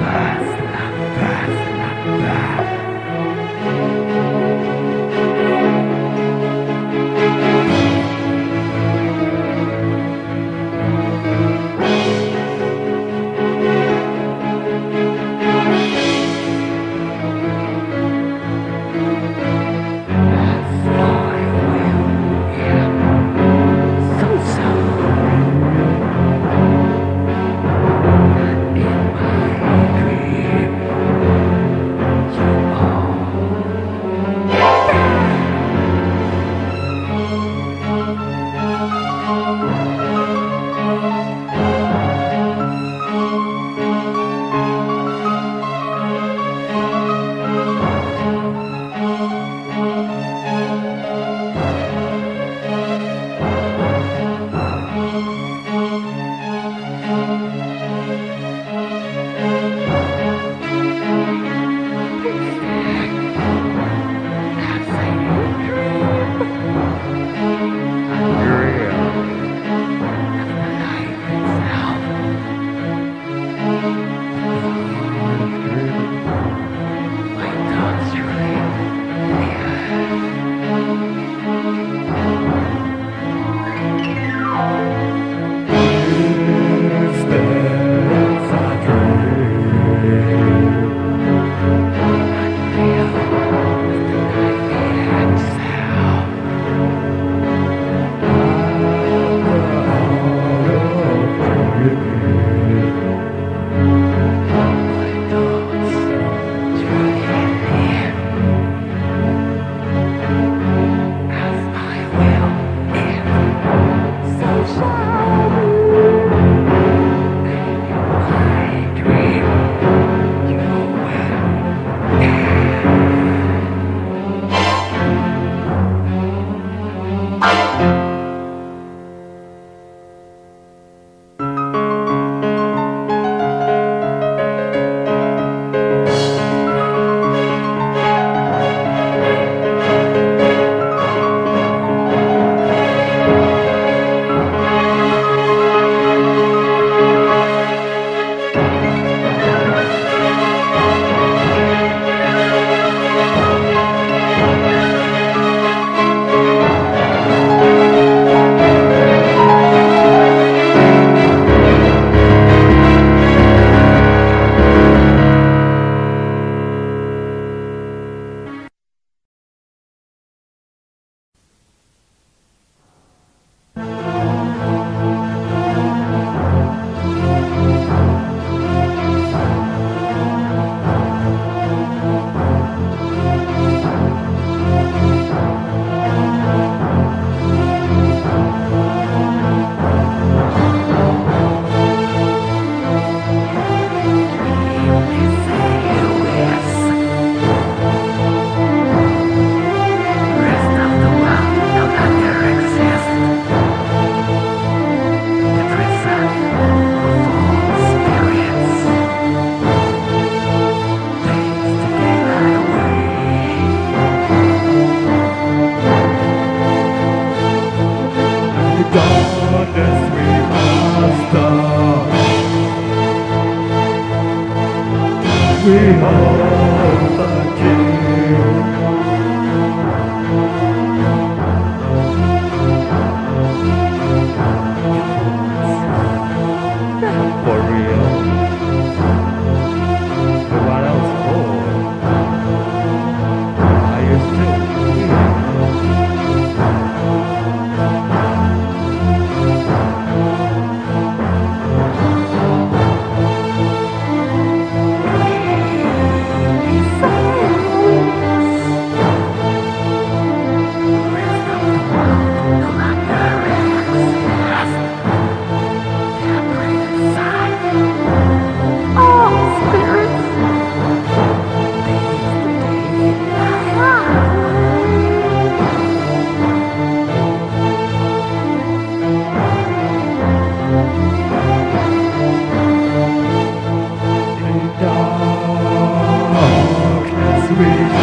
Basta, basta, basta. we are. Sweet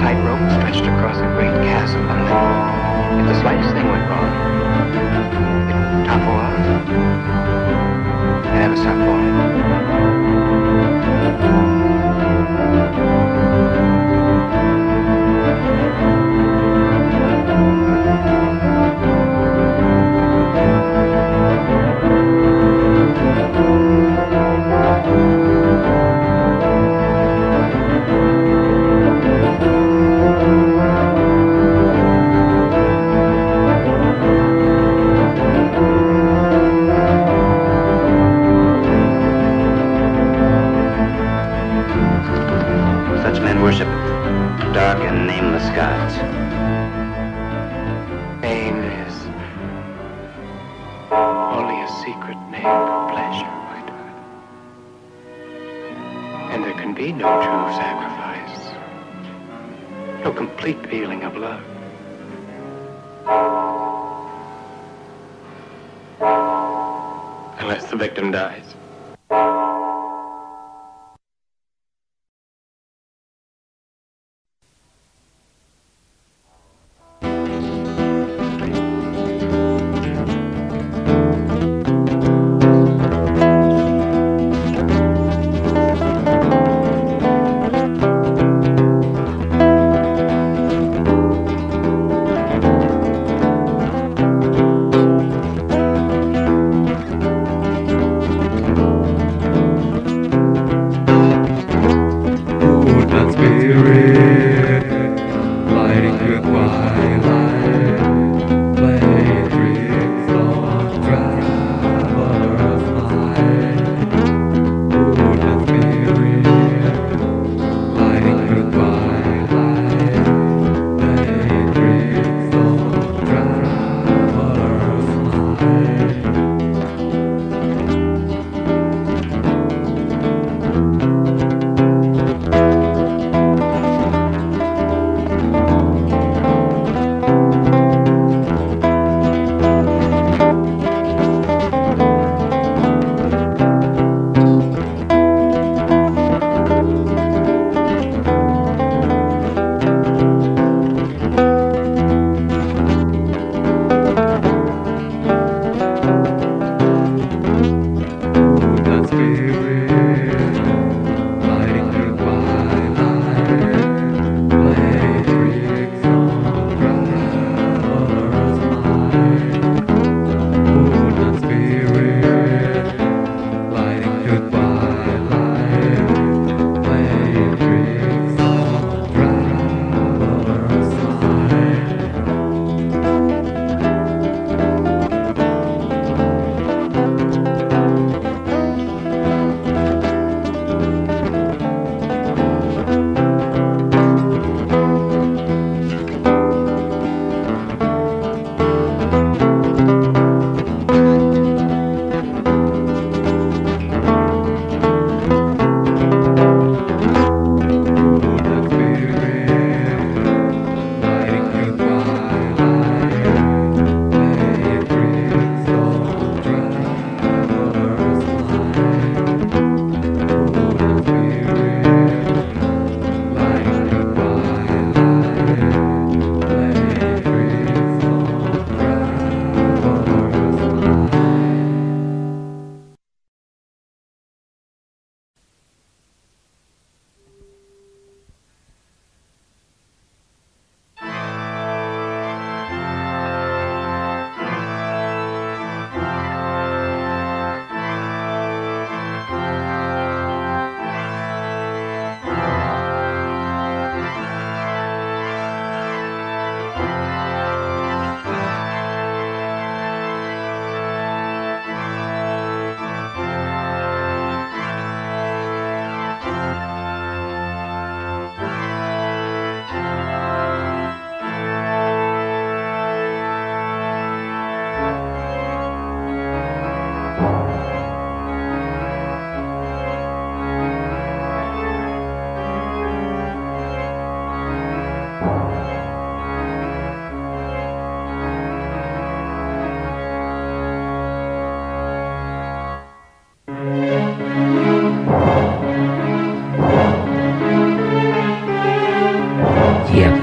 tightrope stretched across a great chasm, and that if the slightest thing went wrong, it'd topple off. And never stop falling? Such men worship dark and nameless gods. Pain is only a secret name for pleasure, my darling. And there can be no true sacrifice, no complete feeling of love. Unless the victim dies.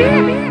beer, beer.